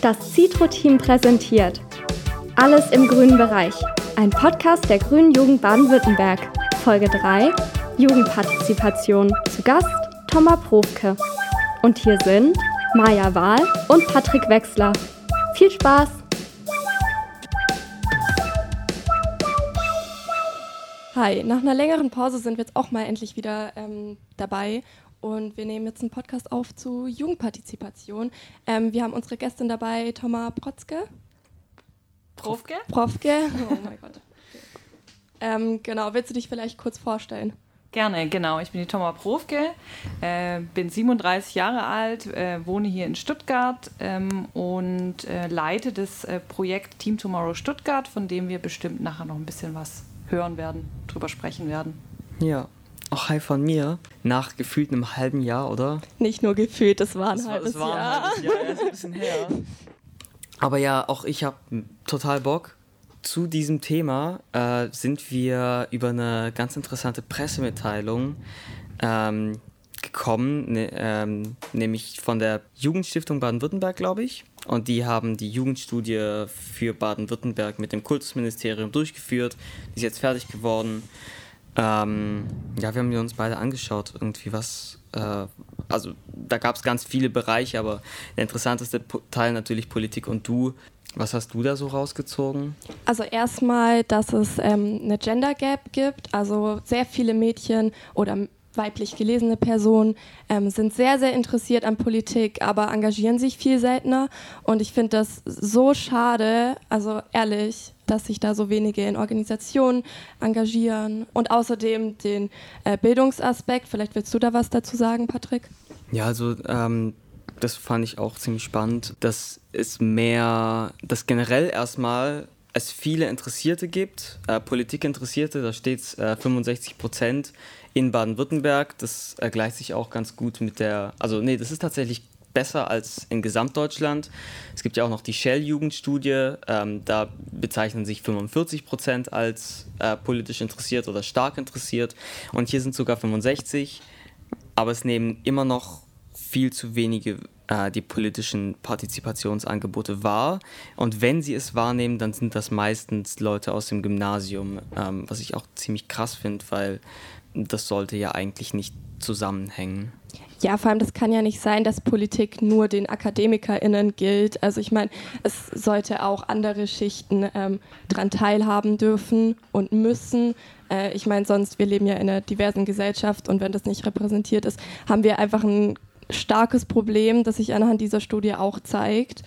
Das Citro-Team präsentiert Alles im grünen Bereich. Ein Podcast der Grünen Jugend Baden-Württemberg. Folge 3 Jugendpartizipation. Zu Gast Thomas Profke. Und hier sind Maja Wahl und Patrick Wechsler. Viel Spaß! Hi, nach einer längeren Pause sind wir jetzt auch mal endlich wieder ähm, dabei und wir nehmen jetzt einen Podcast auf zu Jugendpartizipation. Ähm, wir haben unsere Gästin dabei, Thomas Protzke. Profke? Profke, oh mein Gott. Ähm, genau, willst du dich vielleicht kurz vorstellen? Gerne, genau. Ich bin die Thomas Profke, äh, bin 37 Jahre alt, äh, wohne hier in Stuttgart ähm, und äh, leite das äh, Projekt Team Tomorrow Stuttgart, von dem wir bestimmt nachher noch ein bisschen was hören werden, drüber sprechen werden. Ja, auch hi von mir. Nach gefühlt einem halben Jahr, oder? Nicht nur gefühlt, das war ein Das war, halbes war ein Jahr. halbes Jahr, erst ein bisschen her. Aber ja, auch ich habe total Bock. Zu diesem Thema äh, sind wir über eine ganz interessante Pressemitteilung ähm, gekommen, ne, ähm, nämlich von der Jugendstiftung Baden-Württemberg, glaube ich. Und die haben die Jugendstudie für Baden-Württemberg mit dem Kultusministerium durchgeführt. Die ist jetzt fertig geworden. Ähm, ja, wir haben uns beide angeschaut, irgendwie was. Äh, also da gab es ganz viele Bereiche, aber der interessanteste Teil natürlich Politik und du. Was hast du da so rausgezogen? Also erstmal, dass es ähm, eine Gender Gap gibt. Also sehr viele Mädchen oder weiblich gelesene Personen ähm, sind sehr, sehr interessiert an Politik, aber engagieren sich viel seltener. Und ich finde das so schade, also ehrlich, dass sich da so wenige in Organisationen engagieren. Und außerdem den äh, Bildungsaspekt. Vielleicht willst du da was dazu sagen, Patrick? Ja, also ähm, das fand ich auch ziemlich spannend, dass es mehr, dass generell erstmal es viele Interessierte gibt, äh, Politikinteressierte, da steht äh, 65 Prozent in Baden-Württemberg. Das gleicht sich auch ganz gut mit der, also nee, das ist tatsächlich besser als in Gesamtdeutschland. Es gibt ja auch noch die Shell-Jugendstudie, ähm, da bezeichnen sich 45 Prozent als äh, politisch interessiert oder stark interessiert und hier sind sogar 65 aber es nehmen immer noch viel zu wenige äh, die politischen Partizipationsangebote wahr. Und wenn sie es wahrnehmen, dann sind das meistens Leute aus dem Gymnasium, ähm, was ich auch ziemlich krass finde, weil das sollte ja eigentlich nicht zusammenhängen. Ja, vor allem, das kann ja nicht sein, dass Politik nur den AkademikerInnen gilt. Also ich meine, es sollte auch andere Schichten ähm, daran teilhaben dürfen und müssen. Äh, ich meine, sonst, wir leben ja in einer diversen Gesellschaft und wenn das nicht repräsentiert ist, haben wir einfach ein starkes Problem, das sich anhand dieser Studie auch zeigt.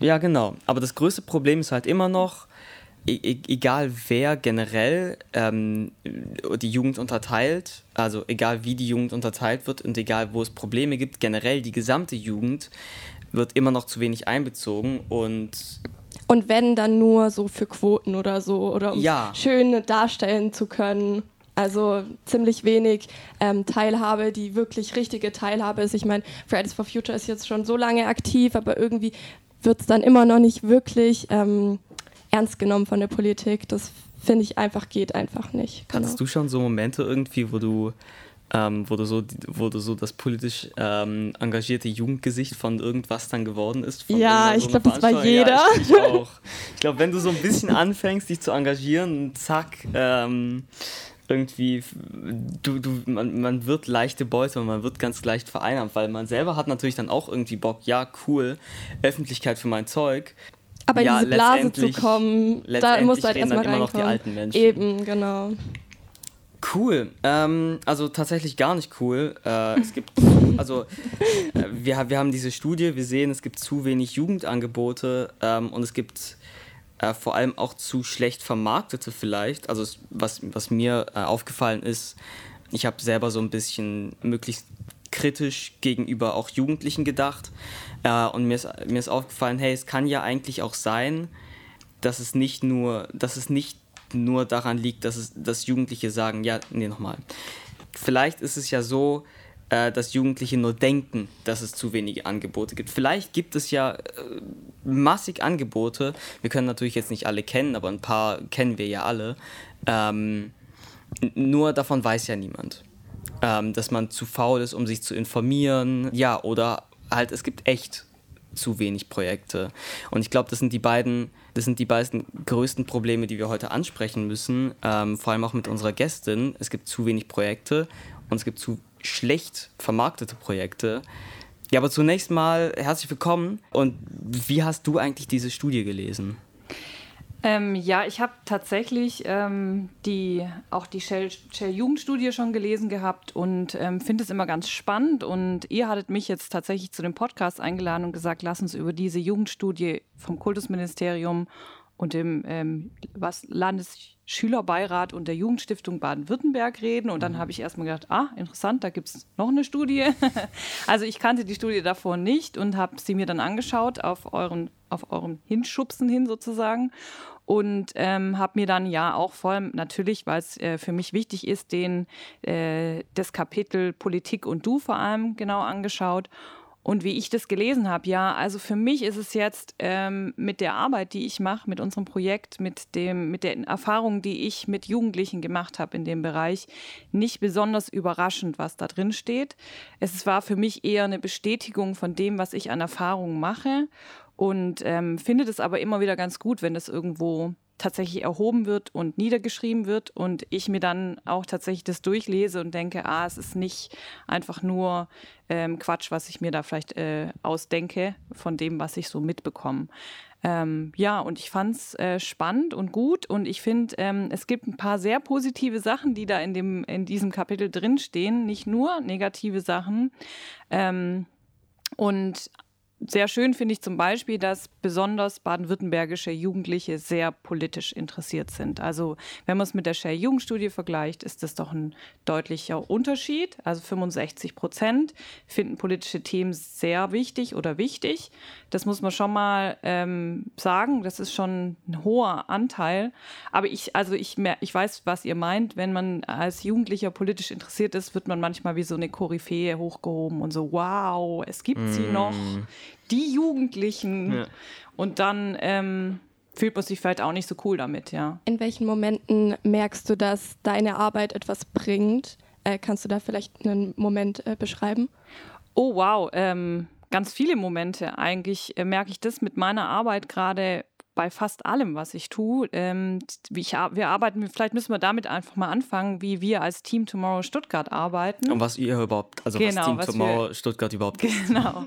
Ja, genau. Aber das größte Problem ist halt immer noch, e e egal wer generell ähm, die Jugend unterteilt, also egal wie die Jugend unterteilt wird und egal wo es Probleme gibt, generell die gesamte Jugend wird immer noch zu wenig einbezogen und Und wenn dann nur so für Quoten oder so oder um Ja. schön darstellen zu können. Also ziemlich wenig ähm, Teilhabe, die wirklich richtige Teilhabe ist. Ich meine, Fridays for Future ist jetzt schon so lange aktiv, aber irgendwie wird es dann immer noch nicht wirklich ähm, ernst genommen von der Politik. Das finde ich einfach, geht einfach nicht. Genau. hattest du schon so Momente irgendwie, wo du, ähm, wo du so, wo du so das politisch ähm, engagierte Jugendgesicht von irgendwas dann geworden ist? Ja, ich so glaub, einer das war Veranstaltung? Ja, jeder. ich, ich auch. Ich glaube, wenn du so ein bisschen anfängst, dich zu engagieren, zack, ähm, irgendwie, du, du, man, man wird leichte Beute und man wird ganz leicht vereinnahmt, weil man selber hat natürlich dann auch irgendwie Bock, ja, cool, Öffentlichkeit für mein Zeug. Aber in ja, diese Blase zu kommen, da musst du halt erstmal immer noch die reinkommen. alten Menschen. Eben, genau. Cool. Ähm, also tatsächlich gar nicht cool. Äh, es gibt, also äh, wir, wir haben diese Studie, wir sehen, es gibt zu wenig Jugendangebote ähm, und es gibt äh, vor allem auch zu schlecht vermarktete vielleicht. Also was, was mir äh, aufgefallen ist, ich habe selber so ein bisschen möglichst kritisch gegenüber auch Jugendlichen gedacht äh, und mir ist, mir ist aufgefallen, hey, es kann ja eigentlich auch sein, dass es nicht nur, dass es nicht nur daran liegt, dass, es, dass Jugendliche sagen, ja, nee, nochmal. Vielleicht ist es ja so, äh, dass Jugendliche nur denken, dass es zu wenige Angebote gibt. Vielleicht gibt es ja äh, massig Angebote. Wir können natürlich jetzt nicht alle kennen, aber ein paar kennen wir ja alle. Ähm, nur davon weiß ja niemand. Ähm, dass man zu faul ist, um sich zu informieren. Ja, oder halt, es gibt echt zu wenig Projekte. Und ich glaube, das sind die beiden, das sind die beiden größten Probleme, die wir heute ansprechen müssen. Ähm, vor allem auch mit unserer Gästin. Es gibt zu wenig Projekte und es gibt zu schlecht vermarktete Projekte. Ja, aber zunächst mal herzlich willkommen. Und wie hast du eigentlich diese Studie gelesen? Ähm, ja, ich habe tatsächlich ähm, die, auch die Shell-Jugendstudie Shell schon gelesen gehabt und ähm, finde es immer ganz spannend. Und ihr hattet mich jetzt tatsächlich zu dem Podcast eingeladen und gesagt, lass uns über diese Jugendstudie vom Kultusministerium und dem ähm, was Landesschülerbeirat und der Jugendstiftung Baden-Württemberg reden. Und dann mhm. habe ich erstmal gedacht, ah, interessant, da gibt es noch eine Studie. also ich kannte die Studie davor nicht und habe sie mir dann angeschaut auf euren, auf eurem Hinschubsen hin sozusagen. Und ähm, habe mir dann ja auch vor allem natürlich, weil es äh, für mich wichtig ist, den, äh, das Kapitel Politik und Du vor allem genau angeschaut und wie ich das gelesen habe, ja, also für mich ist es jetzt ähm, mit der Arbeit, die ich mache, mit unserem Projekt, mit, dem, mit den Erfahrungen, die ich mit Jugendlichen gemacht habe in dem Bereich, nicht besonders überraschend, was da drin steht. Es war für mich eher eine Bestätigung von dem, was ich an Erfahrungen mache und ähm, finde es aber immer wieder ganz gut, wenn das irgendwo tatsächlich erhoben wird und niedergeschrieben wird und ich mir dann auch tatsächlich das durchlese und denke, ah, es ist nicht einfach nur ähm, Quatsch, was ich mir da vielleicht äh, ausdenke von dem, was ich so mitbekomme. Ähm, ja, und ich fand es äh, spannend und gut und ich finde, ähm, es gibt ein paar sehr positive Sachen, die da in, dem, in diesem Kapitel drinstehen, nicht nur negative Sachen. Ähm, und sehr schön finde ich zum Beispiel, dass besonders baden-württembergische Jugendliche sehr politisch interessiert sind. Also wenn man es mit der Share Jugendstudie vergleicht, ist das doch ein deutlicher Unterschied. Also 65 Prozent finden politische Themen sehr wichtig oder wichtig. Das muss man schon mal ähm, sagen. Das ist schon ein hoher Anteil. Aber ich, also ich, ich weiß, was ihr meint. Wenn man als Jugendlicher politisch interessiert ist, wird man manchmal wie so eine Koryphäe hochgehoben und so, wow, es gibt mm. sie noch die Jugendlichen. Ja. Und dann ähm, fühlt man sich vielleicht auch nicht so cool damit, ja. In welchen Momenten merkst du, dass deine Arbeit etwas bringt? Äh, kannst du da vielleicht einen Moment äh, beschreiben? Oh, wow. Ähm, ganz viele Momente. Eigentlich äh, merke ich das mit meiner Arbeit gerade bei fast allem, was ich tue. Ähm, ich, wir arbeiten, vielleicht müssen wir damit einfach mal anfangen, wie wir als Team Tomorrow Stuttgart arbeiten. Und was ihr überhaupt, also genau, was Team was Tomorrow wir, Stuttgart überhaupt ist. Genau.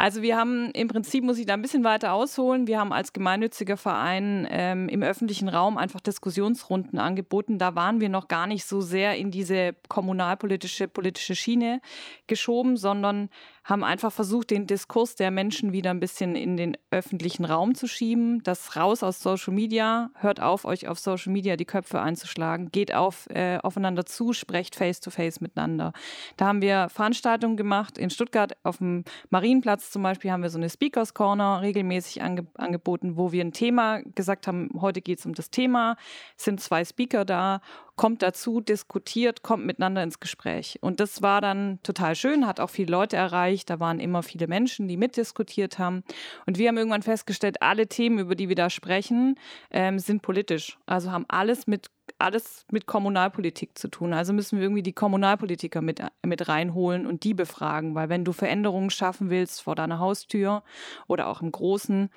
Also wir haben im Prinzip, muss ich da ein bisschen weiter ausholen, wir haben als gemeinnütziger Verein ähm, im öffentlichen Raum einfach Diskussionsrunden angeboten. Da waren wir noch gar nicht so sehr in diese kommunalpolitische, politische Schiene geschoben, sondern haben einfach versucht, den Diskurs der Menschen wieder ein bisschen in den öffentlichen Raum zu schieben. Das raus aus Social Media, hört auf, euch auf Social Media die Köpfe einzuschlagen, geht auf, äh, aufeinander zu, sprecht face-to-face -face miteinander. Da haben wir Veranstaltungen gemacht. In Stuttgart auf dem Marienplatz zum Beispiel haben wir so eine Speakers Corner regelmäßig ange angeboten, wo wir ein Thema gesagt haben, heute geht es um das Thema, es sind zwei Speaker da kommt dazu, diskutiert, kommt miteinander ins Gespräch. Und das war dann total schön, hat auch viele Leute erreicht. Da waren immer viele Menschen, die mitdiskutiert haben. Und wir haben irgendwann festgestellt, alle Themen, über die wir da sprechen, ähm, sind politisch. Also haben alles mit alles mit Kommunalpolitik zu tun. Also müssen wir irgendwie die Kommunalpolitiker mit, mit reinholen und die befragen, weil wenn du Veränderungen schaffen willst vor deiner Haustür oder auch im Großen,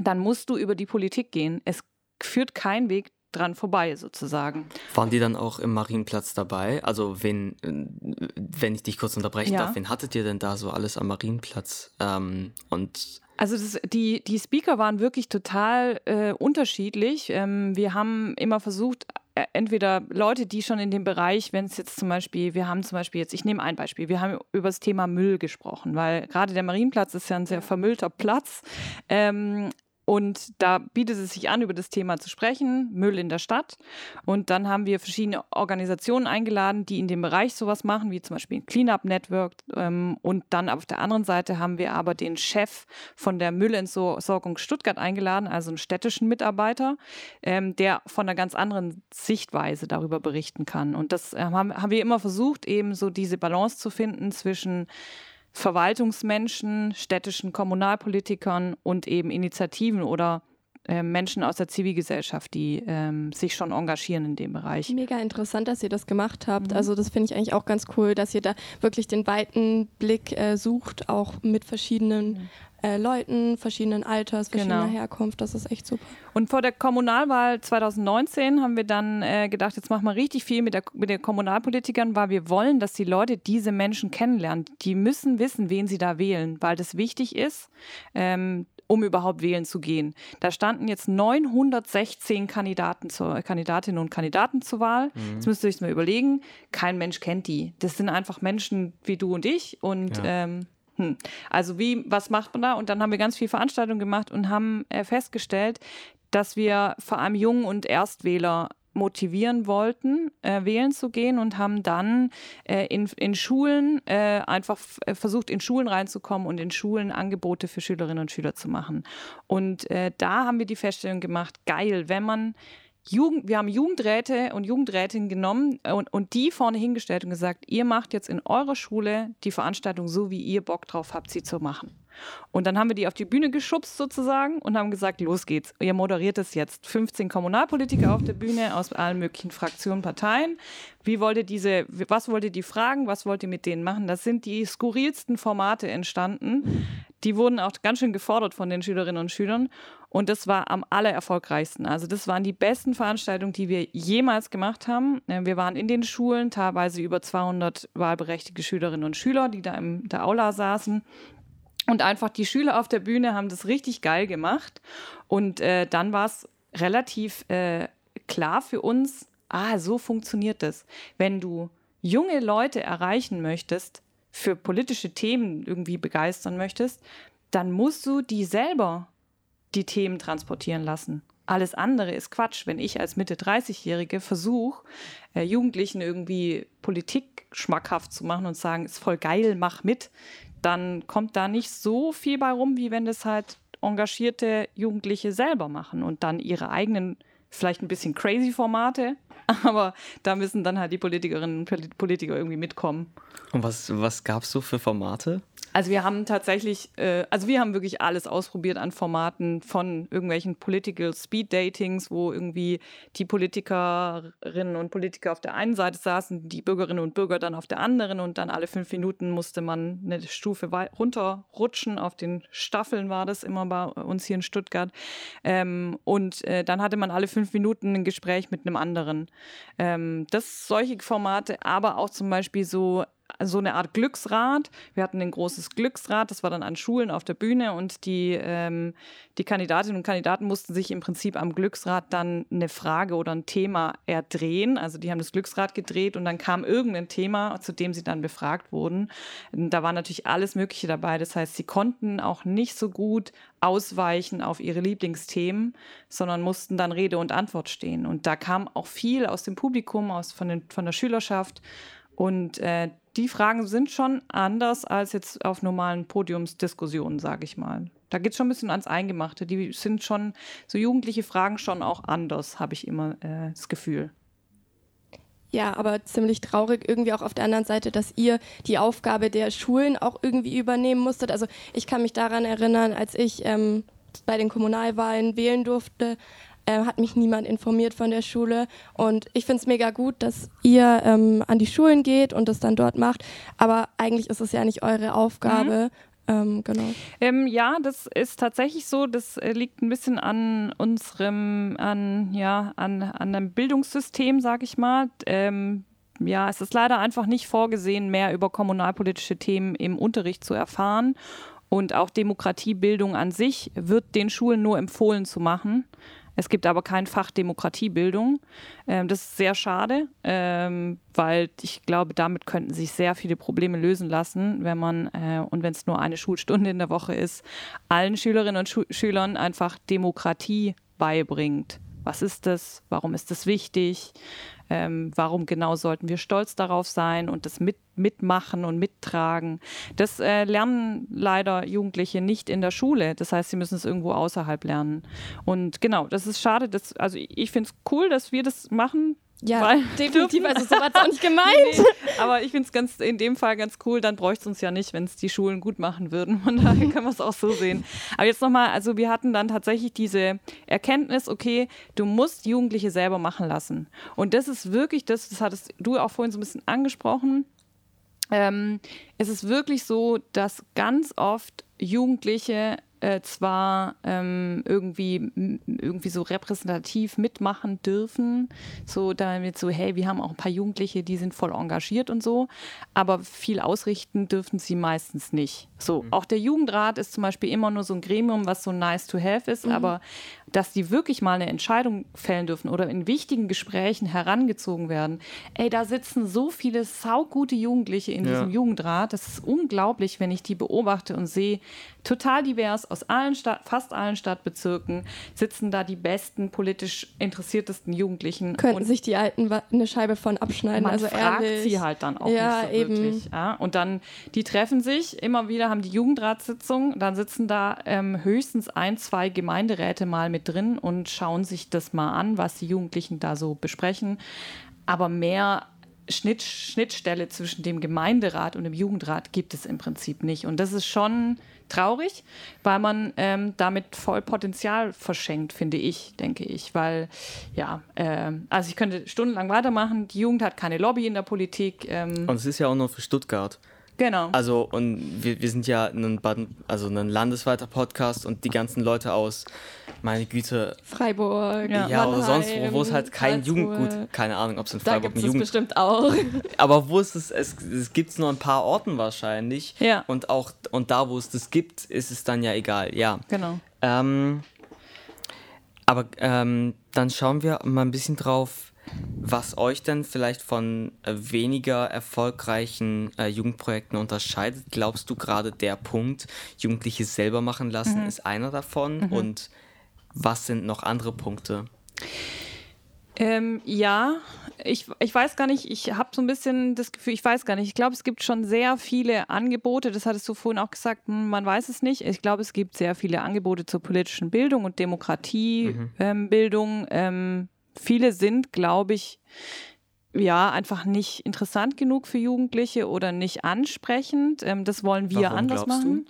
dann musst du über die Politik gehen. Es führt kein Weg dran vorbei sozusagen. Waren die dann auch im Marienplatz dabei? Also wen, wenn ich dich kurz unterbrechen ja. darf, wen hattet ihr denn da so alles am Marienplatz? Ähm, und also das, die, die Speaker waren wirklich total äh, unterschiedlich. Ähm, wir haben immer versucht, äh, entweder Leute, die schon in dem Bereich, wenn es jetzt zum Beispiel, wir haben zum Beispiel jetzt, ich nehme ein Beispiel, wir haben über das Thema Müll gesprochen, weil gerade der Marienplatz ist ja ein sehr vermüllter Platz. Ähm, und da bietet es sich an, über das Thema zu sprechen, Müll in der Stadt. Und dann haben wir verschiedene Organisationen eingeladen, die in dem Bereich sowas machen, wie zum Beispiel Cleanup Network. Ähm, und dann auf der anderen Seite haben wir aber den Chef von der Müllentsorgung Stuttgart eingeladen, also einen städtischen Mitarbeiter, ähm, der von einer ganz anderen Sichtweise darüber berichten kann. Und das ähm, haben wir immer versucht, eben so diese Balance zu finden zwischen Verwaltungsmenschen, städtischen Kommunalpolitikern und eben Initiativen oder äh, Menschen aus der Zivilgesellschaft, die ähm, sich schon engagieren in dem Bereich. Mega interessant, dass ihr das gemacht habt. Mhm. Also das finde ich eigentlich auch ganz cool, dass ihr da wirklich den weiten Blick äh, sucht, auch mit verschiedenen mhm äh, Leuten verschiedenen Alters, verschiedener genau. Herkunft. Das ist echt super. Und vor der Kommunalwahl 2019 haben wir dann äh, gedacht, jetzt machen wir richtig viel mit, der, mit den Kommunalpolitikern, weil wir wollen, dass die Leute diese Menschen kennenlernen. Die müssen wissen, wen sie da wählen, weil das wichtig ist. Ähm, um überhaupt wählen zu gehen. Da standen jetzt 916 Kandidaten zur, Kandidatinnen und Kandidaten zur Wahl. Mhm. Jetzt müsst ihr euch mal überlegen, kein Mensch kennt die. Das sind einfach Menschen wie du und ich und ja. ähm, hm. Also wie, was macht man da? Und dann haben wir ganz viel Veranstaltungen gemacht und haben äh, festgestellt, dass wir vor allem Jungen und Erstwähler motivieren wollten, äh, wählen zu gehen und haben dann äh, in, in Schulen äh, einfach äh, versucht, in Schulen reinzukommen und in Schulen Angebote für Schülerinnen und Schüler zu machen. Und äh, da haben wir die Feststellung gemacht, geil, wenn man Jugend, wir haben Jugendräte und Jugendrätinnen genommen und, und die vorne hingestellt und gesagt, ihr macht jetzt in eurer Schule die Veranstaltung so, wie ihr Bock drauf habt, sie zu machen. Und dann haben wir die auf die Bühne geschubst sozusagen und haben gesagt, los geht's. Ihr moderiert es jetzt. 15 Kommunalpolitiker auf der Bühne aus allen möglichen Fraktionen, Parteien. Wie wollt ihr diese, was wollt ihr die fragen? Was wollt ihr mit denen machen? Das sind die skurrilsten Formate entstanden. Die wurden auch ganz schön gefordert von den Schülerinnen und Schülern. Und das war am allererfolgreichsten. Also das waren die besten Veranstaltungen, die wir jemals gemacht haben. Äh, wir waren in den Schulen, teilweise über 200 wahlberechtigte Schülerinnen und Schüler, die da in der Aula saßen. Und einfach die Schüler auf der Bühne haben das richtig geil gemacht. Und äh, dann war es relativ äh, klar für uns, ah, so funktioniert das. Wenn du junge Leute erreichen möchtest, für politische Themen irgendwie begeistern möchtest, dann musst du die selber die Themen transportieren lassen. Alles andere ist Quatsch. Wenn ich als Mitte 30-Jährige versuche, äh, Jugendlichen irgendwie Politik schmackhaft zu machen und sagen, ist voll geil, mach mit, dann kommt da nicht so viel bei rum, wie wenn das halt engagierte Jugendliche selber machen und dann ihre eigenen, vielleicht ein bisschen crazy Formate, aber da müssen dann halt die Politikerinnen und Politiker irgendwie mitkommen. Und was, was gab es so für Formate? Also wir haben tatsächlich, äh, also wir haben wirklich alles ausprobiert an Formaten von irgendwelchen Political Speed Datings, wo irgendwie die Politikerinnen und Politiker auf der einen Seite saßen, die Bürgerinnen und Bürger dann auf der anderen und dann alle fünf Minuten musste man eine Stufe runterrutschen. Auf den Staffeln war das immer bei uns hier in Stuttgart. Ähm, und äh, dann hatte man alle fünf Minuten ein Gespräch mit einem anderen. Ähm, das solche Formate, aber auch zum Beispiel so so eine Art Glücksrad. Wir hatten ein großes Glücksrad, das war dann an Schulen auf der Bühne und die, ähm, die Kandidatinnen und Kandidaten mussten sich im Prinzip am Glücksrad dann eine Frage oder ein Thema erdrehen. Also die haben das Glücksrad gedreht und dann kam irgendein Thema, zu dem sie dann befragt wurden. Da war natürlich alles Mögliche dabei. Das heißt, sie konnten auch nicht so gut ausweichen auf ihre Lieblingsthemen, sondern mussten dann Rede und Antwort stehen. Und da kam auch viel aus dem Publikum, aus, von, den, von der Schülerschaft. Und äh, die Fragen sind schon anders als jetzt auf normalen Podiumsdiskussionen, sage ich mal. Da geht es schon ein bisschen ans Eingemachte. Die sind schon, so jugendliche Fragen schon auch anders, habe ich immer äh, das Gefühl. Ja, aber ziemlich traurig irgendwie auch auf der anderen Seite, dass ihr die Aufgabe der Schulen auch irgendwie übernehmen musstet. Also ich kann mich daran erinnern, als ich ähm, bei den Kommunalwahlen wählen durfte, äh, hat mich niemand informiert von der Schule. Und ich finde es mega gut, dass ihr ähm, an die Schulen geht und das dann dort macht. Aber eigentlich ist es ja nicht eure Aufgabe. Mhm. Ähm, genau. Ähm, ja, das ist tatsächlich so. Das äh, liegt ein bisschen an unserem, an, ja, an, an einem Bildungssystem, sage ich mal. Ähm, ja, es ist leider einfach nicht vorgesehen, mehr über kommunalpolitische Themen im Unterricht zu erfahren. Und auch Demokratiebildung an sich wird den Schulen nur empfohlen zu machen. Es gibt aber kein Fach Demokratiebildung. Ähm, das ist sehr schade, ähm, weil ich glaube, damit könnten sich sehr viele Probleme lösen lassen, wenn man, äh, und wenn es nur eine Schulstunde in der Woche ist, allen Schülerinnen und Schu Schülern einfach Demokratie beibringt. Was ist das? Warum ist das wichtig? ähm, warum genau sollten wir stolz darauf sein und das mit, mitmachen und mittragen. Das äh, lernen leider Jugendliche nicht in der Schule. Das heißt, sie müssen es irgendwo außerhalb lernen. Und genau, das ist schade. Dass, also ich finde es cool, dass wir das machen Ja, Weil- definitiv. Also so war es auch nicht gemeint. Nee, aber ich finde es ganz in dem Fall ganz cool, dann bräuchte es uns ja nicht, wenn es die Schulen gut machen würden. Von daher können wir es auch so sehen. Aber jetzt nochmal, also wir hatten dann tatsächlich diese Erkenntnis, okay, du musst Jugendliche selber machen lassen. Und das ist wirklich das, das hattest du auch vorhin so ein bisschen angesprochen. Ähm, es ist wirklich so, dass ganz oft Jugendliche äh, zwar ähm, irgendwie, irgendwie so repräsentativ mitmachen dürfen, so damit so, hey, wir haben auch ein paar Jugendliche, die sind voll engagiert und so, aber viel ausrichten dürfen sie meistens nicht. So, auch der Jugendrat ist zum Beispiel immer nur so ein Gremium, was so nice to have ist, aber dass die wirklich mal eine Entscheidung fällen dürfen oder in wichtigen Gesprächen herangezogen werden. Ey, da sitzen so viele saugute Jugendliche in Ja. diesem Jugendrat. Das ist unglaublich, wenn ich die beobachte und sehe, total divers aus allen Stadt, fast allen Stadtbezirken sitzen da die besten politisch interessiertesten Jugendlichen. Könnten und sich die Alten eine Scheibe von abschneiden. man also fragt ehrlich. sie halt dann auch Ja, nicht so eben. wirklich. Ja? Und dann, die treffen sich, immer wieder haben die Jugendratssitzung, dann sitzen da ähm, höchstens ein, zwei Gemeinderäte mal mit drin und schauen sich das mal an, was die Jugendlichen da so besprechen. Aber mehr Schnitt, Schnittstelle zwischen dem Gemeinderat und dem Jugendrat gibt es im Prinzip nicht. Und das ist schon traurig, weil man ähm, damit voll Potenzial verschenkt, finde ich, denke ich. Weil, ja, ähm, also ich könnte stundenlang weitermachen. Die Jugend hat keine Lobby in der Politik. Ähm, Und es ist ja auch nur für Stuttgart. Genau. Also, und wir, wir sind ja ein, Baden, also ein landesweiter Podcast und die ganzen Leute aus, meine Güte, Freiburg, Ja. ja, oder sonst wo, wo es halt kein Karlsruhe. Jugendgut, keine Ahnung, ob es in Da Freiburg gibt ein es Jugend bestimmt auch. Aber wo es es, es, es gibt es nur ein paar Orten wahrscheinlich. Ja. Und auch und da, wo es das gibt, ist es dann ja egal. Ja. genau. Ähm, aber ähm, dann schauen wir mal ein bisschen drauf, was euch denn vielleicht von äh, weniger erfolgreichen äh, Jugendprojekten unterscheidet. Glaubst du gerade der Punkt, Jugendliche selber machen lassen, ist einer davon? Und was sind noch andere Punkte? Ähm, ja, ich, ich weiß gar nicht, ich habe so ein bisschen das Gefühl, ich weiß gar nicht, ich glaube, es gibt schon sehr viele Angebote, das hattest du vorhin auch gesagt, hm, man weiß es nicht. Ich glaube, es gibt sehr viele Angebote zur politischen Bildung und Demokratiebildung. Ähm, Bildung. ähm, viele sind, glaube ich, ja, einfach nicht interessant genug für Jugendliche oder nicht ansprechend. Ähm, das wollen wir Warum anders glaubst du? machen.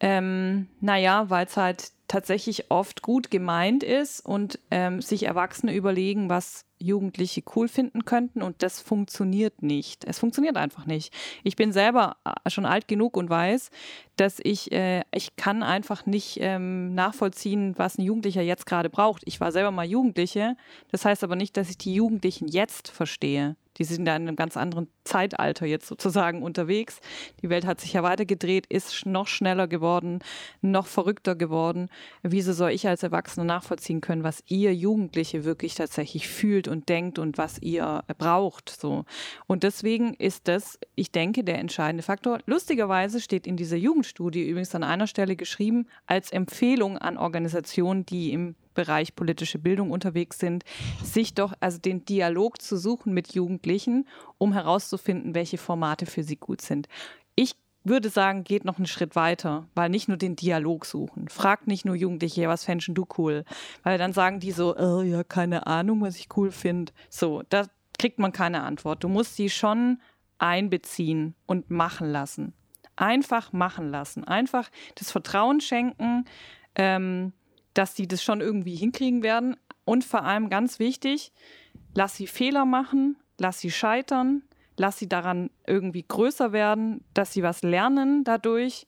Ähm, naja, weil es halt tatsächlich oft gut gemeint ist und ähm, sich Erwachsene überlegen, was Jugendliche cool finden könnten und das funktioniert nicht. Es funktioniert einfach nicht. Ich bin selber äh, schon alt genug und weiß, dass ich, äh, ich kann einfach nicht ähm, nachvollziehen, was ein Jugendlicher jetzt gerade braucht. Ich war selber mal Jugendliche, das heißt aber nicht, dass ich die Jugendlichen jetzt verstehe. Die sind da in einem ganz anderen Zeitalter jetzt sozusagen unterwegs. Die Welt hat sich ja weitergedreht, ist noch schneller geworden, noch verrückter geworden. Wieso soll ich als Erwachsener nachvollziehen können, was ihr Jugendliche wirklich tatsächlich fühlt und denkt und was ihr braucht? So. Und deswegen ist das, ich denke, der entscheidende Faktor. Lustigerweise steht in dieser Jugendstudie übrigens an einer Stelle geschrieben, als Empfehlung an Organisationen, die im Bereich politische Bildung unterwegs sind, sich doch also den Dialog zu suchen mit Jugendlichen, um herauszufinden, welche Formate für sie gut sind. Ich würde sagen, geht noch einen Schritt weiter, weil nicht nur den Dialog suchen. Fragt nicht nur Jugendliche, was fändest du cool? Weil dann sagen die so, oh, ja, keine Ahnung, was ich cool finde. So, da kriegt man keine Antwort. Du musst sie schon einbeziehen und machen lassen. Einfach machen lassen. Einfach das Vertrauen schenken, ähm, dass sie das schon irgendwie hinkriegen werden. Und vor allem ganz wichtig, lass sie Fehler machen, lass sie scheitern, lass sie daran irgendwie größer werden, dass sie was lernen dadurch.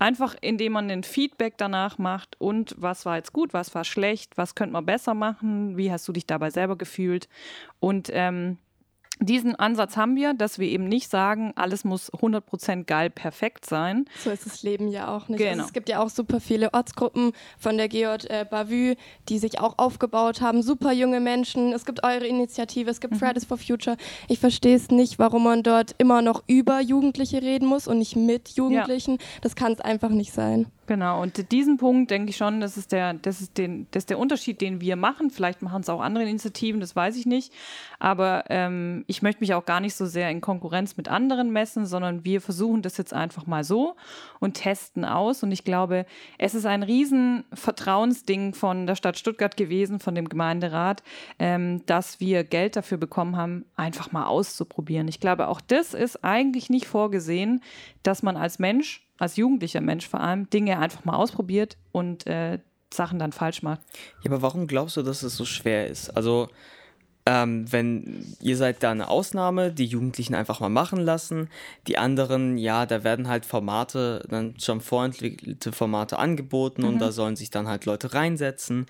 Einfach indem man ein Feedback danach macht und was war jetzt gut, was war schlecht, was könnte man besser machen, wie hast du dich dabei selber gefühlt. Und ähm, diesen Ansatz haben wir, dass wir eben nicht sagen, alles muss 100% geil perfekt sein. So ist das Leben ja auch nicht. Genau. Also es gibt ja auch super viele Ortsgruppen von der Georg äh, Bavü, die sich auch aufgebaut haben. Super junge Menschen. Es gibt eure Initiative, es gibt Mhm. Fridays for Future. Ich verstehe es nicht, warum man dort immer noch über Jugendliche reden muss und nicht mit Jugendlichen. Das kann es einfach nicht sein. Genau, und diesen Punkt denke ich schon, das ist der, das ist den, das ist der Unterschied, den wir machen. Vielleicht machen es auch andere Initiativen, das weiß ich nicht. Aber ähm, ich möchte mich auch gar nicht so sehr in Konkurrenz mit anderen messen, sondern wir versuchen das jetzt einfach mal so und testen aus. Und ich glaube, es ist ein riesen Vertrauensding von der Stadt Stuttgart gewesen, von dem Gemeinderat, ähm, dass wir Geld dafür bekommen haben, einfach mal auszuprobieren. Ich glaube, auch das ist eigentlich nicht vorgesehen, dass man als Mensch als jugendlicher Mensch vor allem, Dinge einfach mal ausprobiert und äh, Sachen dann falsch macht. Ja, aber warum glaubst du, dass es so schwer ist? Also, ähm, wenn ihr seid da eine Ausnahme, die Jugendlichen einfach mal machen lassen, die anderen, ja, da werden halt Formate, dann schon vorentwickelte Formate angeboten mhm. und da sollen sich dann halt Leute reinsetzen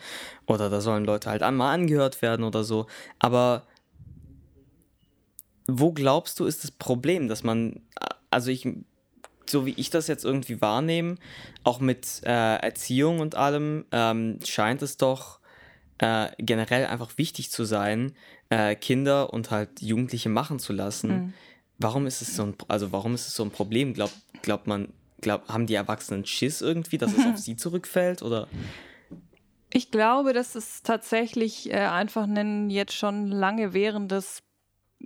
oder da sollen Leute halt einmal angehört werden oder so. Aber wo glaubst du, ist das Problem, dass man, also ich so wie ich das jetzt irgendwie wahrnehme, auch mit äh, Erziehung und allem, ähm, scheint es doch äh, generell einfach wichtig zu sein, äh, Kinder und halt Jugendliche machen zu lassen. Mhm. Warum ist es so ein, also warum ist es so ein Problem? Glaubt, glaubt man, glaub, haben die Erwachsenen Schiss irgendwie, dass es auf sie zurückfällt oder? Ich glaube, dass es tatsächlich äh, einfach ein jetzt schon lange währendes,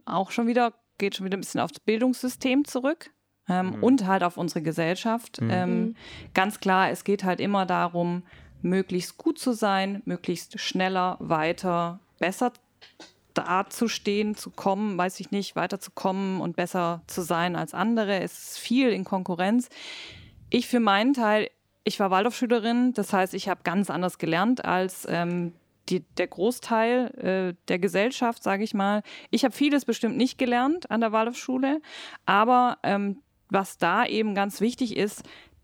auch schon wieder, geht schon wieder ein bisschen aufs Bildungssystem zurück ähm, mhm. und halt auf unsere Gesellschaft. Mhm. Ähm, mhm. ganz klar, es geht halt immer darum, möglichst gut zu sein, möglichst schneller, weiter, besser dazustehen, zu kommen, weiß ich nicht, weiterzukommen und besser zu sein als andere. Es ist viel in Konkurrenz. Ich für meinen Teil, ich war Waldorfschülerin, das heißt, ich habe ganz anders gelernt als ähm, die, der Großteil äh, der Gesellschaft, sage ich mal. Ich habe vieles bestimmt nicht gelernt an der Waldorfschule, aber ähm, was da eben ganz wichtig ist,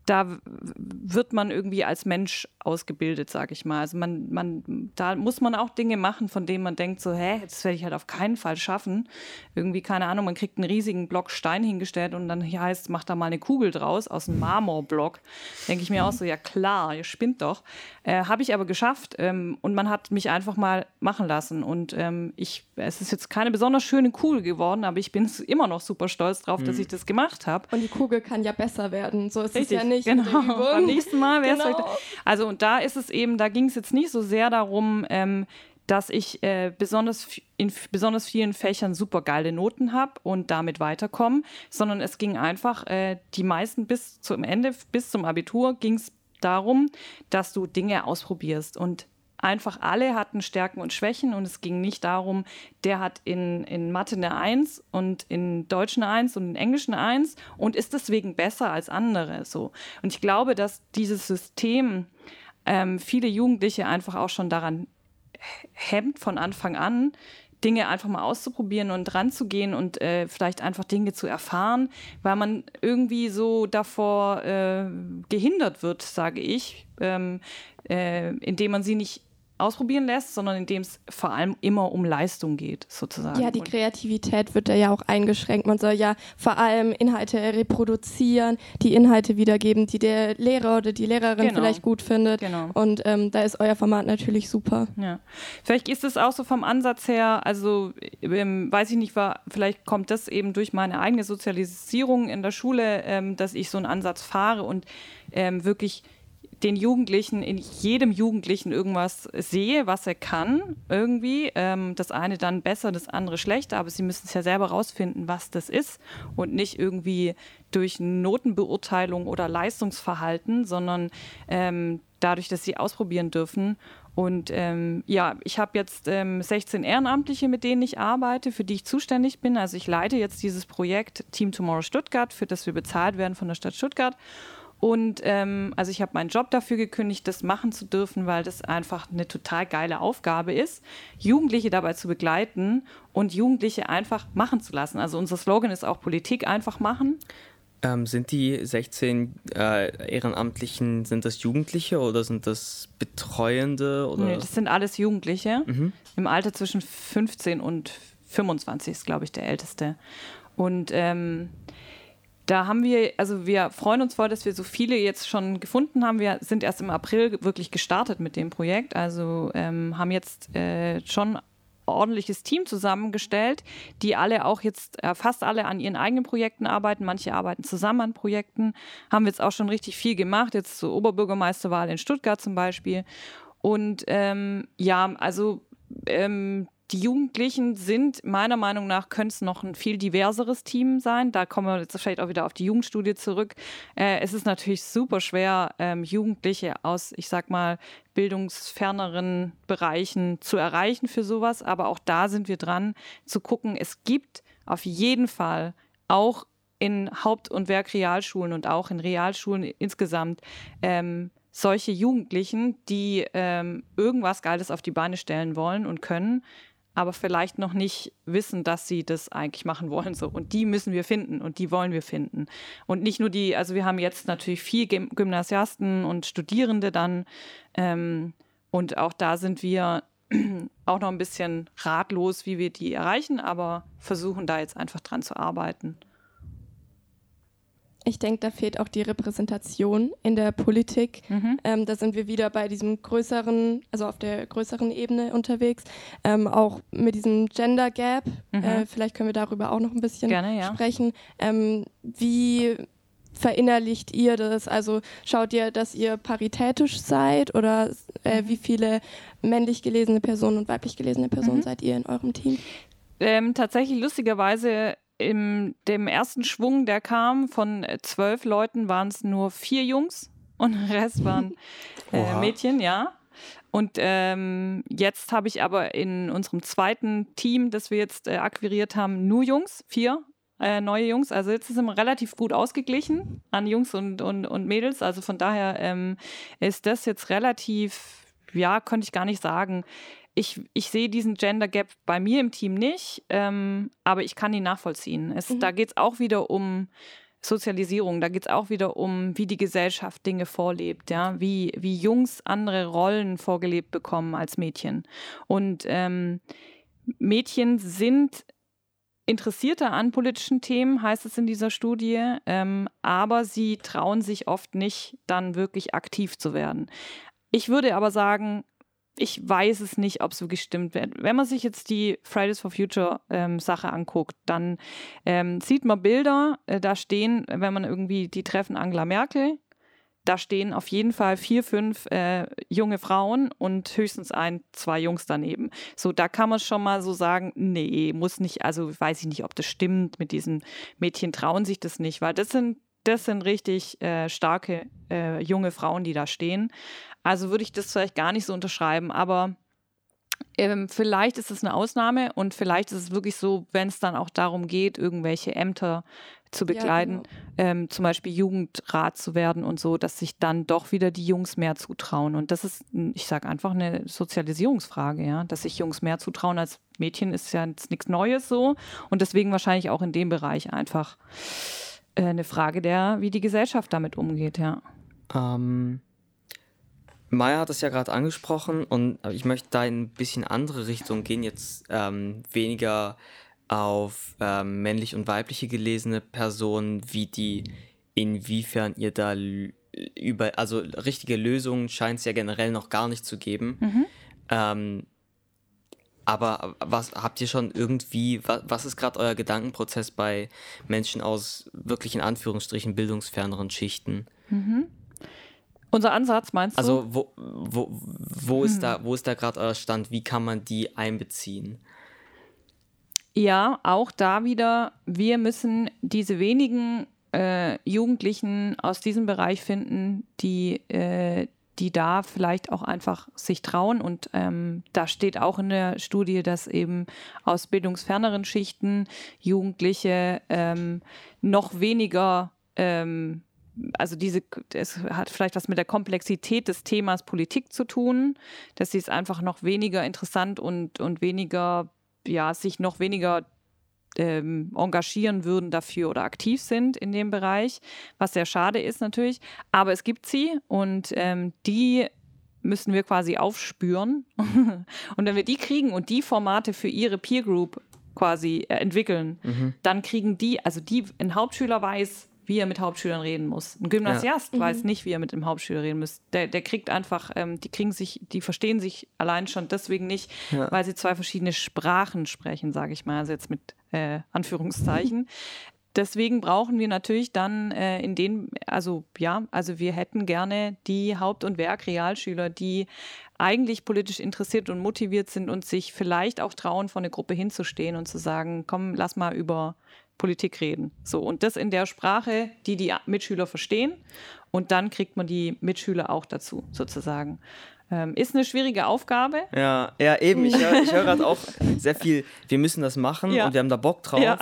da wird man irgendwie als Mensch ausgebildet, sage ich mal. Also man, man, da muss man auch Dinge machen, von denen man denkt, so, hä, das werde ich halt auf keinen Fall schaffen. Irgendwie, keine Ahnung, man kriegt einen riesigen Block Stein hingestellt und dann hier heißt, mach da mal eine Kugel draus aus einem Marmorblock. Denke ich mir auch so, ja klar, ihr spinnt doch. Äh, Habe ich aber geschafft ähm, und man hat mich einfach mal machen lassen. Und ähm, ich, es ist jetzt keine besonders schöne Kugel geworden, aber ich bin immer noch super stolz drauf, mhm. dass ich das gemacht habe. Und die Kugel kann ja besser werden. So ist Richtig, es ja nicht. Genau. Beim nächsten Mal wäre es genau. Also und da ist es eben, da ging es jetzt nicht so sehr darum, ähm, dass ich äh, besonders in besonders vielen Fächern super geile Noten habe und damit weiterkomme, sondern es ging einfach, äh, die meisten bis zum Ende, bis zum Abitur ging es darum, dass du Dinge ausprobierst und einfach alle hatten Stärken und Schwächen und es ging nicht darum, der hat in, in Mathe eine Eins und in Deutsch eine Eins und in Englisch eine Eins und ist deswegen besser als andere. So. Und ich glaube, dass dieses System ähm, viele Jugendliche einfach auch schon daran hemmt von Anfang an, Dinge einfach mal auszuprobieren und ranzugehen und äh, vielleicht einfach Dinge zu erfahren, weil man irgendwie so davor äh, gehindert wird, sage ich, ähm, äh, indem man sie nicht ausprobieren lässt, sondern indem es vor allem immer um Leistung geht, sozusagen. Ja, die Kreativität wird da ja auch eingeschränkt. Man soll ja vor allem Inhalte reproduzieren, die Inhalte wiedergeben, die der Lehrer oder die Lehrerin genau. vielleicht gut findet. Genau. Und ähm, da ist euer Format natürlich super. Ja. Vielleicht ist es auch so vom Ansatz her, also ähm, weiß ich nicht, war, vielleicht kommt das eben durch meine eigene Sozialisierung in der Schule, ähm, dass ich so einen Ansatz fahre und ähm, wirklich den Jugendlichen, in jedem Jugendlichen irgendwas sehe, was er kann, irgendwie. Ähm, das eine dann besser, das andere schlechter, aber sie müssen es ja selber rausfinden, was das ist und nicht irgendwie durch Notenbeurteilung oder Leistungsverhalten, sondern ähm, dadurch, dass sie ausprobieren dürfen. Und ähm, ja, ich habe jetzt ähm, 16 Ehrenamtliche, mit denen ich arbeite, für die ich zuständig bin. Also ich leite jetzt dieses Projekt Team Tomorrow Stuttgart, für das wir bezahlt werden von der Stadt Stuttgart. Und ähm, also ich habe meinen Job dafür gekündigt, das machen zu dürfen, weil das einfach eine total geile Aufgabe ist, Jugendliche dabei zu begleiten und Jugendliche einfach machen zu lassen. Also unser Slogan ist auch Politik einfach machen. Ähm, sind die 16 äh, Ehrenamtlichen, sind das Jugendliche oder sind das Betreuende? Oder? Nee, das sind alles Jugendliche mhm. im Alter zwischen 15 und 25 ist, glaube ich, der älteste. Und ähm, da haben wir, also wir freuen uns voll, dass wir so viele jetzt schon gefunden haben. Wir sind erst im April wirklich gestartet mit dem Projekt, also ähm, haben jetzt äh, schon ordentliches Team zusammengestellt, die alle auch jetzt, äh, fast alle an ihren eigenen Projekten arbeiten. Manche arbeiten zusammen an Projekten, haben jetzt auch schon richtig viel gemacht, jetzt zur Oberbürgermeisterwahl in Stuttgart zum Beispiel. Und ähm, ja, also ähm, die Jugendlichen sind meiner Meinung nach, könnte es noch ein viel diverseres Team sein. Da kommen wir jetzt vielleicht auch wieder auf die Jugendstudie zurück. Äh, es ist natürlich super schwer, ähm, Jugendliche aus, ich sag mal, bildungsferneren Bereichen zu erreichen für sowas. Aber auch da sind wir dran zu gucken. Es gibt auf jeden Fall auch in Haupt- und Werkrealschulen und auch in Realschulen insgesamt ähm, solche Jugendlichen, die ähm, irgendwas Geiles auf die Beine stellen wollen und können aber vielleicht noch nicht wissen, dass sie das eigentlich machen wollen. So. Und die müssen wir finden und die wollen wir finden. Und nicht nur die, also wir haben jetzt natürlich viel Gymnasiasten und Studierende dann. Ähm, und auch da sind wir auch noch ein bisschen ratlos, wie wir die erreichen, aber versuchen da jetzt einfach dran zu arbeiten. Ich denke, da fehlt auch die Repräsentation in der Politik. Mhm. Ähm, da sind wir wieder bei diesem größeren, also auf der größeren Ebene unterwegs. Ähm, auch mit diesem Gender Gap. Mhm. Äh, vielleicht können wir darüber auch noch ein bisschen Gerne, ja. sprechen. Ähm, wie verinnerlicht ihr das? Also schaut ihr, dass ihr paritätisch seid oder äh, wie viele männlich gelesene Personen und weiblich gelesene Personen mhm. seid ihr in eurem Team? Ähm, tatsächlich lustigerweise in dem ersten Schwung, der kam, von äh, zwölf Leuten waren es nur vier Jungs und der Rest waren äh, Mädchen, ja. Und ähm, jetzt habe ich aber in unserem zweiten Team, das wir jetzt äh, akquiriert haben, nur Jungs, vier äh, neue Jungs. Also jetzt ist es relativ gut ausgeglichen an Jungs und, und, und Mädels. Also von daher ähm, ist das jetzt relativ, ja, könnte ich gar nicht sagen ich, ich sehe diesen Gender Gap bei mir im Team nicht, ähm, aber ich kann ihn nachvollziehen. Es, mhm. Da geht es auch wieder um Sozialisierung, da geht es auch wieder um, wie die Gesellschaft Dinge vorlebt, ja, wie, wie Jungs andere Rollen vorgelebt bekommen als Mädchen. Und ähm, Mädchen sind interessierter an politischen Themen, heißt es in dieser Studie, ähm, aber sie trauen sich oft nicht, dann wirklich aktiv zu werden. Ich würde aber sagen, ich weiß es nicht, ob es wirklich stimmt. Wenn man sich jetzt die Fridays for Future ähm, Sache anguckt, dann ähm, sieht man Bilder, äh, da stehen, wenn man irgendwie, die treffen Angela Merkel, da stehen auf jeden Fall vier, fünf äh, junge Frauen und höchstens ein, zwei Jungs daneben. So, da kann man schon mal so sagen, nee, muss nicht, also weiß ich nicht, ob das stimmt mit diesen Mädchen, trauen sich das nicht, weil das sind das sind richtig äh, starke äh, junge Frauen, die da stehen. Also würde ich das vielleicht gar nicht so unterschreiben, aber ähm, vielleicht ist es eine Ausnahme und vielleicht ist es wirklich so, wenn es dann auch darum geht, irgendwelche Ämter zu begleiten, ja, genau. ähm, zum Beispiel Jugendrat zu werden und so, dass sich dann doch wieder die Jungs mehr zutrauen. Und das ist, ich sage einfach, eine Sozialisierungsfrage, ja, dass sich Jungs mehr zutrauen als Mädchen ist ja jetzt nichts Neues so und deswegen wahrscheinlich auch in dem Bereich einfach eine Frage der, wie die Gesellschaft damit umgeht, ja. Ähm, Maya hat es ja gerade angesprochen und ich möchte da in ein bisschen andere Richtung gehen, jetzt ähm, weniger auf ähm, männlich und weibliche gelesene Personen, wie die, inwiefern ihr da über, also richtige Lösungen scheint es ja generell noch gar nicht zu geben. Mhm. Ähm, aber was habt ihr schon irgendwie, was, was ist gerade euer Gedankenprozess bei Menschen aus wirklich in Anführungsstrichen bildungsferneren Schichten? Mhm. Unser Ansatz meinst du? Also wo, wo, wo ist hm. da, wo ist da gerade euer Stand? Wie kann man die einbeziehen? Ja, auch da wieder, wir müssen diese wenigen äh, Jugendlichen aus diesem Bereich finden, die, äh, die da vielleicht auch einfach sich trauen. Und ähm, da steht auch in der Studie, dass eben aus bildungsferneren Schichten Jugendliche ähm, noch weniger ähm, also diese, es hat vielleicht was mit der Komplexität des Themas Politik zu tun, dass sie es einfach noch weniger interessant und, und weniger, ja, sich noch weniger ähm, engagieren würden dafür oder aktiv sind in dem Bereich, was sehr schade ist natürlich. Aber es gibt sie und ähm, die müssen wir quasi aufspüren. und wenn wir die kriegen und die Formate für ihre Peer Group quasi äh, entwickeln, mhm. dann kriegen die, also die, ein Hauptschüler weiß, wie er mit Hauptschülern reden muss. Ein Gymnasiast ja. weiß mhm. nicht, wie er mit dem Hauptschüler reden muss. Der, der kriegt einfach, ähm, die kriegen sich, die verstehen sich allein schon deswegen nicht, ja. weil sie zwei verschiedene Sprachen sprechen, sage ich mal, also jetzt mit äh, Anführungszeichen. Deswegen brauchen wir natürlich dann äh, in den, also ja, also wir hätten gerne die Haupt- und Werkrealschüler, die eigentlich politisch interessiert und motiviert sind und sich vielleicht auch trauen, vor eine Gruppe hinzustehen und zu sagen, komm, lass mal über Politik reden. So, und das in der Sprache, die die Mitschüler verstehen. Und dann kriegt man die Mitschüler auch dazu, sozusagen. Ähm, ist eine schwierige Aufgabe. Ja, ja eben. Ich höre hör gerade auch sehr viel, wir müssen das machen ja. und wir haben da Bock drauf. Ja.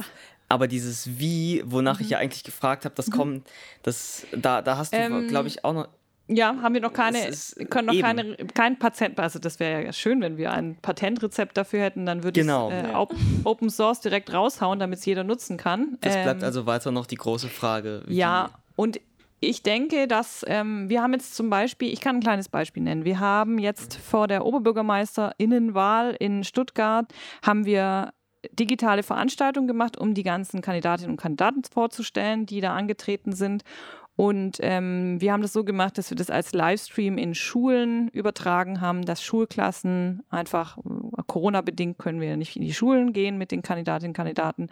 Aber dieses Wie, wonach mhm. ich ja eigentlich gefragt habe, das mhm. kommt, das, da, da hast du, ähm, glaube ich, auch noch ja, haben wir noch keine, können noch eben. keine, kein Patent, also das wäre ja schön, wenn wir ein Patentrezept dafür hätten, dann würde genau. ich äh, ja. Open Source direkt raushauen, damit es jeder nutzen kann. Das ähm, bleibt also weiter noch die große Frage. Ja, und ich denke, dass ähm, wir haben jetzt zum Beispiel, ich kann ein kleines Beispiel nennen. Wir haben jetzt vor der Oberbürgermeisterinnenwahl in Stuttgart haben wir digitale Veranstaltungen gemacht, um die ganzen Kandidatinnen und Kandidaten vorzustellen, die da angetreten sind. Und ähm, wir haben das so gemacht, dass wir das als Livestream in Schulen übertragen haben, dass Schulklassen einfach, äh, Corona-bedingt können wir nicht in die Schulen gehen mit den Kandidatinnen und Kandidaten.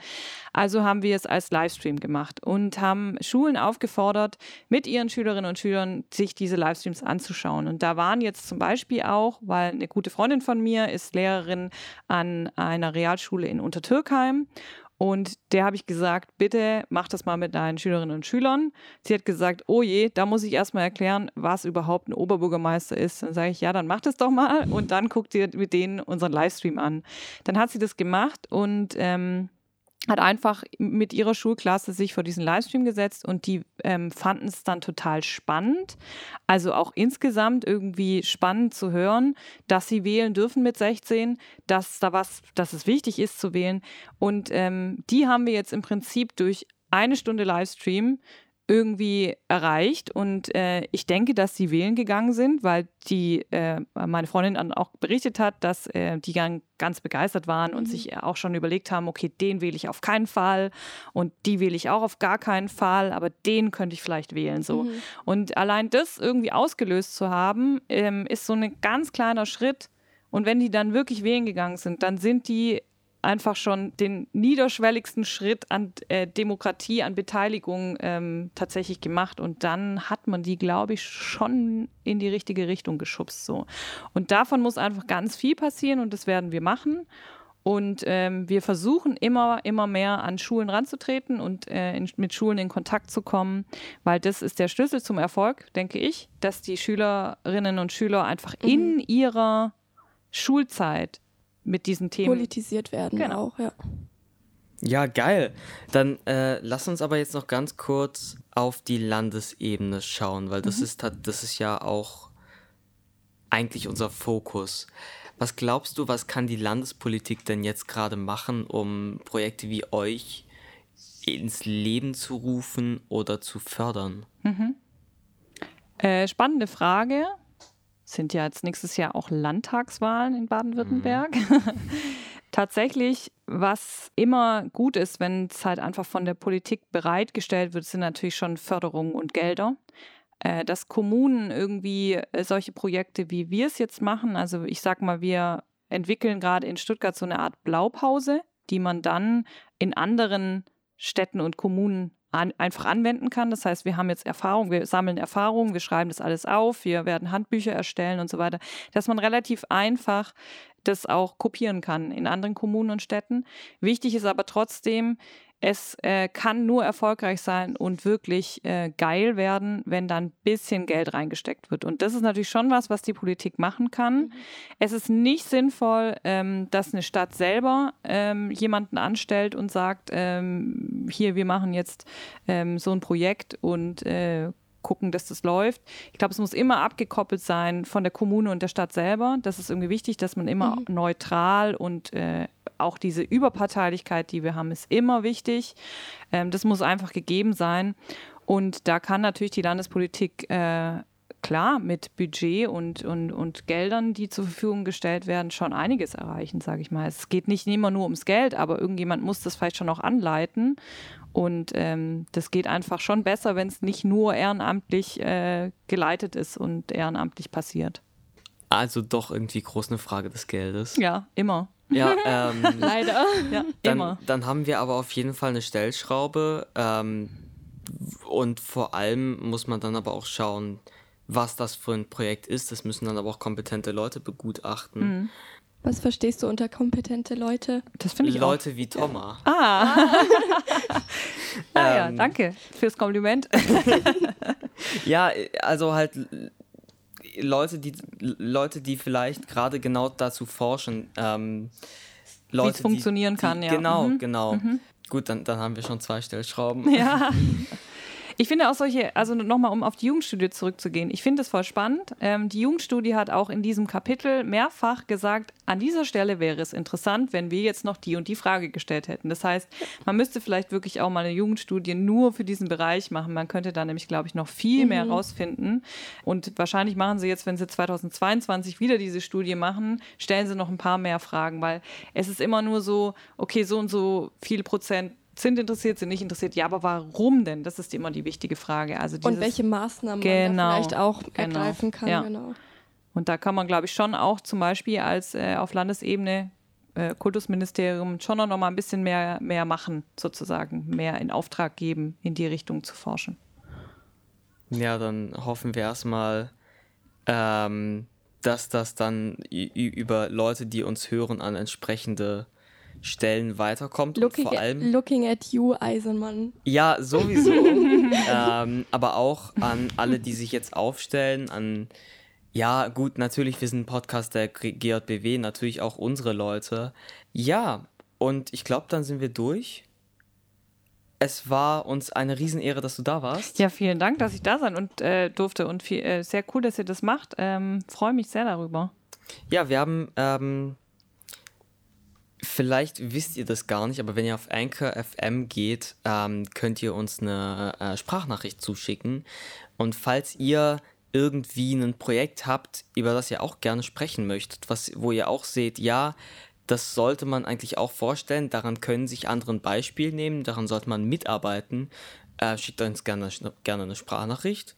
Also haben wir es als Livestream gemacht und haben Schulen aufgefordert, mit ihren Schülerinnen und Schülern sich diese Livestreams anzuschauen. Und da waren jetzt zum Beispiel auch, weil eine gute Freundin von mir ist Lehrerin an einer Realschule in Untertürkheim und der habe ich gesagt, bitte mach das mal mit deinen Schülerinnen und Schülern. Sie hat gesagt, oh je, da muss ich erstmal erklären, was überhaupt ein Oberbürgermeister ist. Dann sage ich, ja, dann mach das doch mal und dann guckt ihr mit denen unseren Livestream an. Dann hat sie das gemacht und ähm, hat einfach mit ihrer Schulklasse sich vor diesen Livestream gesetzt und die ähm, fanden es dann total spannend. Also auch insgesamt irgendwie spannend zu hören, dass sie wählen dürfen mit 16, dass da was, dass es wichtig ist zu wählen. Und ähm, die haben wir jetzt im Prinzip durch eine Stunde Livestream irgendwie erreicht. Und äh, ich denke, dass sie wählen gegangen sind, weil die äh, meine Freundin dann auch berichtet hat, dass äh, die ganz begeistert waren und mhm. sich auch schon überlegt haben, okay, den wähle ich auf keinen Fall und die wähle ich auch auf gar keinen Fall, aber den könnte ich vielleicht wählen. So. Mhm. Und allein das irgendwie ausgelöst zu haben, ähm, ist so ein ganz kleiner Schritt. Und wenn die dann wirklich wählen gegangen sind, dann sind die einfach schon den niederschwelligsten Schritt an äh, Demokratie, an Beteiligung ähm, tatsächlich gemacht. Und dann hat man die, glaube ich, schon in die richtige Richtung geschubst. So. Und davon muss einfach ganz viel passieren und das werden wir machen. Und ähm, wir versuchen immer, immer mehr an Schulen ranzutreten und äh, in, mit Schulen in Kontakt zu kommen, weil das ist der Schlüssel zum Erfolg, denke ich, dass die Schülerinnen und Schüler einfach mhm. in ihrer Schulzeit mit diesen Themen politisiert werden genau. auch, ja. Ja, geil. Dann äh, lass uns aber jetzt noch ganz kurz auf die Landesebene schauen, weil das, mhm. ist, das ist ja auch eigentlich unser Fokus. Was glaubst du, was kann die Landespolitik denn jetzt gerade machen, um Projekte wie euch ins Leben zu rufen oder zu fördern? Mhm. Äh, spannende Frage sind ja jetzt nächstes Jahr auch Landtagswahlen in Baden-Württemberg. Mhm. Tatsächlich, was immer gut ist, wenn es halt einfach von der Politik bereitgestellt wird, sind natürlich schon Förderungen und Gelder. Äh, dass Kommunen irgendwie äh, solche Projekte, wie wir es jetzt machen, also ich sag mal, wir entwickeln gerade in Stuttgart so eine Art Blaupause, die man dann in anderen Städten und Kommunen an, einfach anwenden kann. Das heißt, wir haben jetzt Erfahrung, wir sammeln Erfahrungen, wir schreiben das alles auf, wir werden Handbücher erstellen und so weiter, dass man relativ einfach das auch kopieren kann in anderen Kommunen und Städten. Wichtig ist aber trotzdem, es äh, kann nur erfolgreich sein und wirklich äh, geil werden, wenn da ein bisschen Geld reingesteckt wird. Und das ist natürlich schon was, was die Politik machen kann. Mhm. Es ist nicht sinnvoll, ähm, dass eine Stadt selber ähm, jemanden anstellt und sagt, ähm, hier, wir machen jetzt ähm, so ein Projekt und äh, gucken, dass das läuft. Ich glaube, es muss immer abgekoppelt sein von der Kommune und der Stadt selber. Das ist irgendwie wichtig, dass man immer mhm. neutral und äh, auch diese Überparteilichkeit, die wir haben, ist immer wichtig. Ähm, das muss einfach gegeben sein. Und da kann natürlich die Landespolitik äh, klar mit Budget und, und, und Geldern, die zur Verfügung gestellt werden, schon einiges erreichen, sage ich mal. Es geht nicht immer nur ums Geld, aber irgendjemand muss das vielleicht schon auch anleiten. Und ähm, das geht einfach schon besser, wenn es nicht nur ehrenamtlich äh, geleitet ist und ehrenamtlich passiert. Also doch irgendwie groß eine Frage des Geldes. Ja, immer. Ja, ähm, Leider. Ja, dann, immer. dann haben wir aber auf jeden Fall eine Stellschraube. Ähm, und vor allem muss man dann aber auch schauen, was das für ein Projekt ist. Das müssen dann aber auch kompetente Leute begutachten. Mhm. Was verstehst du unter kompetente Leute? Das finde ich auch. Leute wie Thomas. Ah. ah ja, Ähm. danke fürs Kompliment. Ja, also halt Leute, die Leute, die vielleicht gerade genau dazu forschen. Ähm, Leute, die- funktionieren die, kann, ja. Genau, Mhm. genau. Gut, dann, dann haben wir schon zwei Stellschrauben. Ja. Ich finde auch solche, also nochmal, um auf die Jugendstudie zurückzugehen, ich finde es voll spannend. Ähm, die Jugendstudie hat auch in diesem Kapitel mehrfach gesagt, an dieser Stelle wäre es interessant, wenn wir jetzt noch die und die Frage gestellt hätten. Das heißt, man müsste vielleicht wirklich auch mal eine Jugendstudie nur für diesen Bereich machen. Man könnte da nämlich, glaube ich, noch viel mehr rausfinden. Und wahrscheinlich machen sie jetzt, wenn sie 2022 wieder diese Studie machen, stellen sie noch ein paar mehr Fragen, weil es ist immer nur so, okay, so und so viel Prozent sind interessiert, sind nicht interessiert. Ja, aber warum denn? Das ist immer die wichtige Frage. Also Und dieses, welche Maßnahmen man Genau, da vielleicht auch genau, ergreifen kann. ja. Genau. Und da kann man, glaube ich, schon auch zum Beispiel als äh, auf Landesebene äh, Kultusministerium schon noch mal ein bisschen mehr, mehr machen, sozusagen, mehr in Auftrag geben, in die Richtung zu forschen. Ja, dann hoffen wir erstmal, ähm, dass das dann über Leute, die uns hören, an entsprechende Stellen weiterkommt. Looking, und vor allem, looking at you, Eisenmann. ja, sowieso. ähm, aber auch an alle, die sich jetzt aufstellen, an, ja, gut, natürlich, wir sind ein Podcast der GJBW, natürlich auch unsere Leute. Ja, und ich glaube, dann sind wir durch. Es war uns eine Riesenehre, dass du da warst. Ja, vielen Dank, dass ich da sein und äh, durfte und viel, äh, sehr cool, dass ihr das macht. Ähm, Freue mich sehr darüber. Ja, wir haben, ähm, vielleicht wisst ihr das gar nicht, aber wenn ihr auf Anchor FM geht, ähm, könnt ihr uns eine äh, Sprachnachricht zuschicken. Und falls ihr irgendwie ein Projekt habt, über das ihr auch gerne sprechen möchtet, was, wo ihr auch seht, ja, das sollte man eigentlich auch vorstellen, daran können sich andere ein Beispiel nehmen, daran sollte man mitarbeiten, äh, schickt uns gerne, gerne eine Sprachnachricht.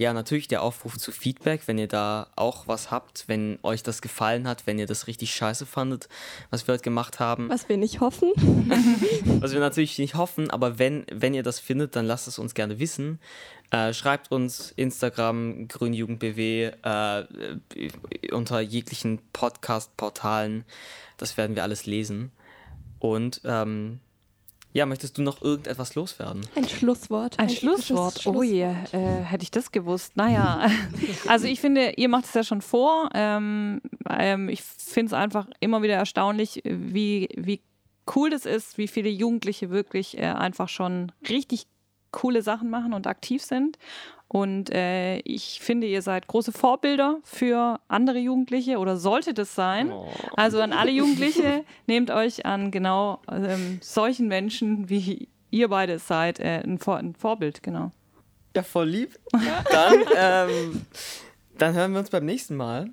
Ja, natürlich der Aufruf zu Feedback, wenn ihr da auch was habt, wenn euch das gefallen hat, wenn ihr das richtig scheiße fandet, was wir heute gemacht haben. Was wir nicht hoffen. Was wir natürlich nicht hoffen, aber wenn, wenn ihr das findet, dann lasst es uns gerne wissen. Äh, schreibt uns Instagram, GrünJugendBW, äh, unter jeglichen Podcast-Portalen. Das werden wir alles lesen. Und ähm, ja, möchtest du noch irgendetwas loswerden? Ein Schlusswort. Ein episches Schlusswort. Oh je, äh, hätte ich das gewusst. Naja, also ich finde, ihr macht es ja schon vor. Ähm, ähm, ich finde es einfach immer wieder erstaunlich, wie, wie cool das ist, wie viele Jugendliche wirklich äh, einfach schon richtig coole Sachen machen und aktiv sind. Und äh, ich finde, ihr seid große Vorbilder für andere Jugendliche oder sollte das sein. Also an alle Jugendliche, nehmt euch an genau ähm, solchen Menschen, wie ihr beide seid, äh, ein, Vor ein Vorbild, genau. Ja, voll lieb. Dann, ähm, dann hören wir uns beim nächsten Mal.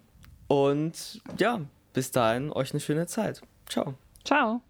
Und ja, bis dahin euch eine schöne Zeit. Ciao. Ciao.